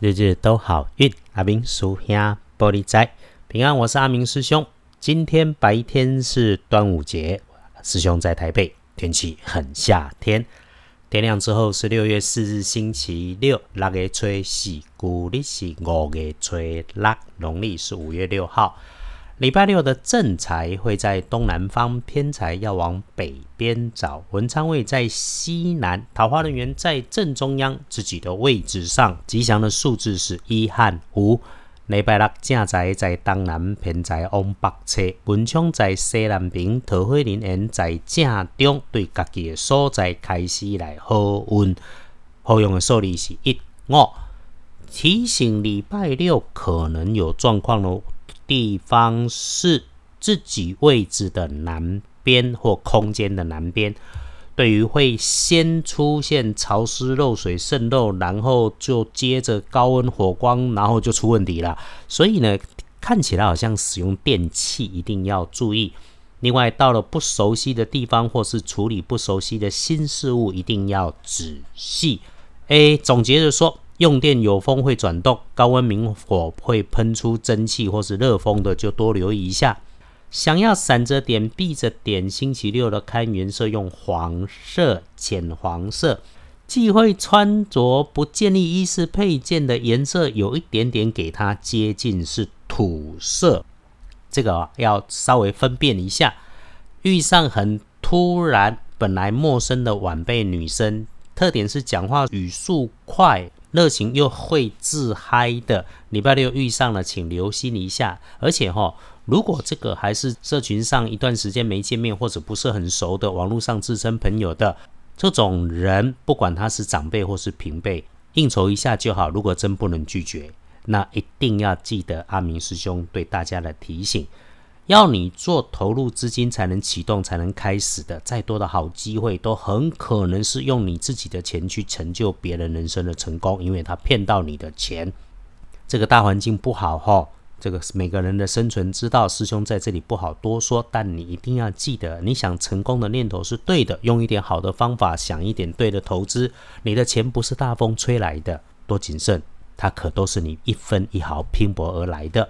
日日都好运。阿明师兄玻璃仔平安，我是阿明师兄。今天白天是端午节，师兄在台北，天气很夏天。天亮之后是六月四日星期六，六月初四，古历是五月初六，农历是五月六号。礼拜六的正财会在东南方，偏财要往北边找。文昌位在西南，桃花人员在正中央自己的位置上。吉祥的数字是一和五。礼拜六正财在东南，偏财往北侧。文昌在西南边，桃花人缘在正中，对家己的所在开始来好运。好用的数字是一五。提醒礼拜六可能有状况喽。地方是自己位置的南边或空间的南边，对于会先出现潮湿、漏水、渗漏，然后就接着高温、火光，然后就出问题了。所以呢，看起来好像使用电器一定要注意。另外，到了不熟悉的地方或是处理不熟悉的新事物，一定要仔细。哎总结着说。用电有风会转动，高温明火会喷出蒸汽或是热风的，就多留意一下。想要闪着点、避着点，星期六的看颜色用黄色、浅黄色。忌讳穿着不建议衣饰配件的颜色有一点点给它接近是土色，这个要稍微分辨一下。遇上很突然、本来陌生的晚辈女生，特点是讲话语速快。热情又会自嗨的，礼拜六遇上了，请留心一下。而且哈，如果这个还是社群上一段时间没见面或者不是很熟的，网络上自称朋友的这种人，不管他是长辈或是平辈，应酬一下就好。如果真不能拒绝，那一定要记得阿明师兄对大家的提醒。要你做投入资金才能启动，才能开始的，再多的好机会都很可能是用你自己的钱去成就别人人生的成功，因为他骗到你的钱。这个大环境不好哈，这个每个人的生存之道，师兄在这里不好多说，但你一定要记得，你想成功的念头是对的，用一点好的方法，想一点对的投资，你的钱不是大风吹来的，多谨慎，它可都是你一分一毫拼搏而来的。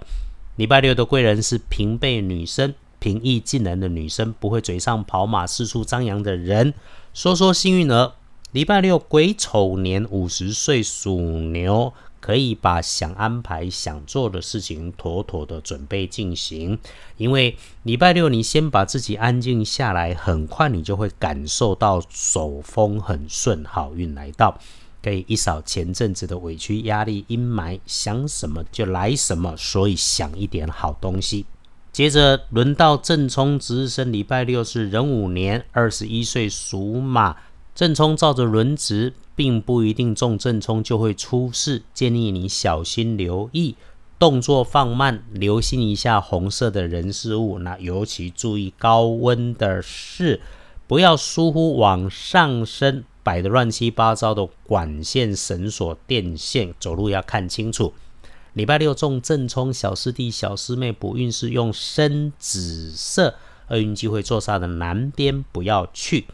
礼拜六的贵人是平辈女生，平易近人的女生，不会嘴上跑马、四处张扬的人。说说幸运儿，礼拜六癸丑年五十岁属牛，可以把想安排、想做的事情妥妥的准备进行。因为礼拜六你先把自己安静下来，很快你就会感受到手风很顺，好运来到。可以一扫前阵子的委屈、压力、阴霾，想什么就来什么，所以想一点好东西。接着轮到正冲值日生，礼拜六是壬午年，二十一岁属马。正冲照着轮值，并不一定中正冲就会出事，建议你小心留意，动作放慢，留心一下红色的人事物。那尤其注意高温的事，不要疏忽往上升。摆的乱七八糟的管线、绳索、电线，走路要看清楚。礼拜六中正冲，小师弟、小师妹补运势用深紫色，厄运机会坐煞的南边不要去。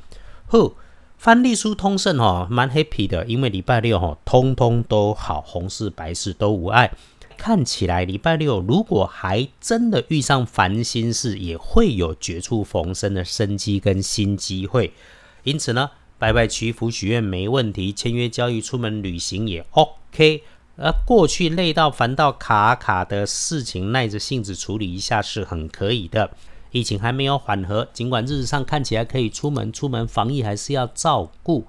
呼，翻历书通胜哦，蛮 happy 的，因为礼拜六哈，通通都好，红事白事都无碍。看起来礼拜六如果还真的遇上烦心事，也会有绝处逢生的生机跟新机会。因此呢。拜拜祈福许愿没问题，签约交易、出门旅行也 OK。而过去累到烦到卡卡的事情，耐着性子处理一下是很可以的。疫情还没有缓和，尽管日子上看起来可以出门，出门防疫还是要照顾。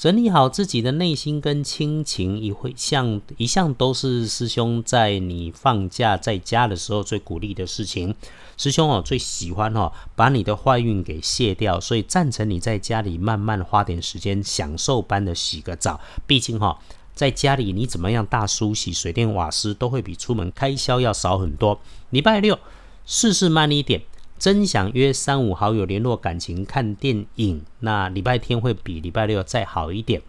整理好自己的内心跟亲情，一会向一向都是师兄在你放假在家的时候最鼓励的事情。师兄哦，最喜欢哦，把你的坏运给卸掉，所以赞成你在家里慢慢花点时间，享受般的洗个澡。毕竟哈，在家里你怎么样大梳洗，水电瓦斯都会比出门开销要少很多。礼拜六事事慢一点。真想约三五好友联络感情看电影，那礼拜天会比礼拜六再好一点。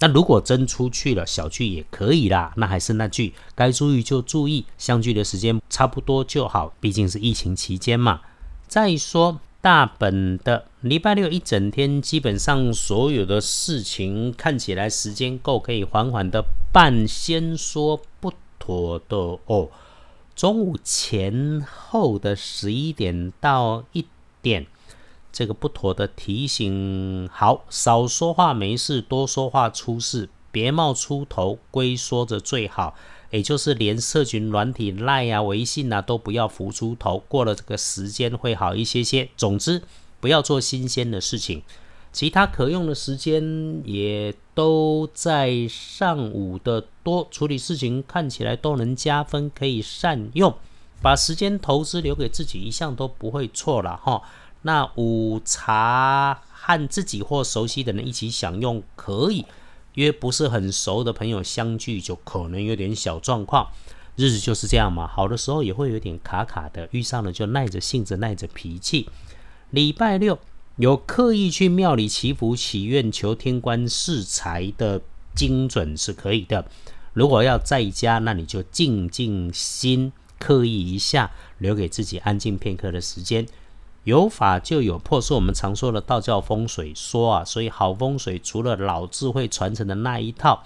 那如果真出去了，小聚也可以啦。那还是那句，该注意就注意，相聚的时间差不多就好，毕竟是疫情期间嘛。再说大本的礼拜六一整天，基本上所有的事情看起来时间够，可以缓缓的半先说不妥的哦。中午前后的十一点到一点，这个不妥的提醒。好，少说话没事，多说话出事，别冒出头，龟缩着最好。也就是连社群软体赖啊、微信啊都不要浮出头，过了这个时间会好一些些。总之，不要做新鲜的事情。其他可用的时间也都在上午的多，处理事情看起来都能加分，可以善用。把时间投资留给自己，一向都不会错了哈。那午茶和自己或熟悉的人一起享用可以，约不是很熟的朋友相聚就可能有点小状况。日子就是这样嘛，好的时候也会有点卡卡的，遇上了就耐着性子耐着脾气。礼拜六。有刻意去庙里祈福、祈愿、求天官赐财的精准是可以的。如果要在家，那你就静静心，刻意一下，留给自己安静片刻的时间。有法就有破，是我们常说的道教风水说啊。所以好风水除了老智慧传承的那一套，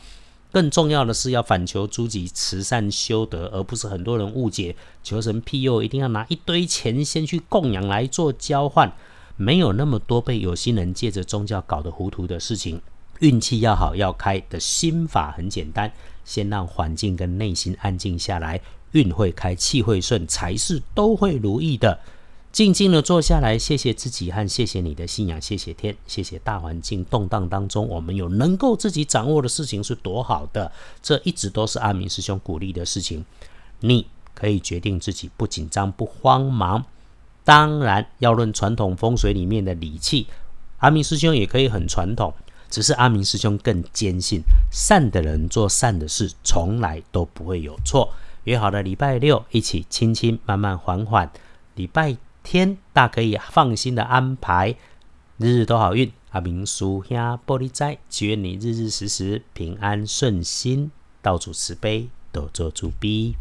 更重要的是要反求诸己、慈善修德，而不是很多人误解求神庇佑一定要拿一堆钱先去供养来做交换。没有那么多被有心人借着宗教搞得糊涂的事情。运气要好要开的心法很简单，先让环境跟内心安静下来，运会开，气会顺，财事都会如意的。静静的坐下来，谢谢自己和谢谢你的信仰，谢谢天，谢谢大环境动荡当中，我们有能够自己掌握的事情是多好的。这一直都是阿明师兄鼓励的事情。你可以决定自己不紧张不慌忙。当然，要论传统风水里面的理气，阿明师兄也可以很传统，只是阿明师兄更坚信，善的人做善的事，从来都不会有错。约好了礼拜六一起轻轻慢慢缓缓，礼拜天大可以放心的安排，日日都好运。阿明叔兄玻璃斋，祈愿你日日时时平安顺心，道主慈悲，多做主逼。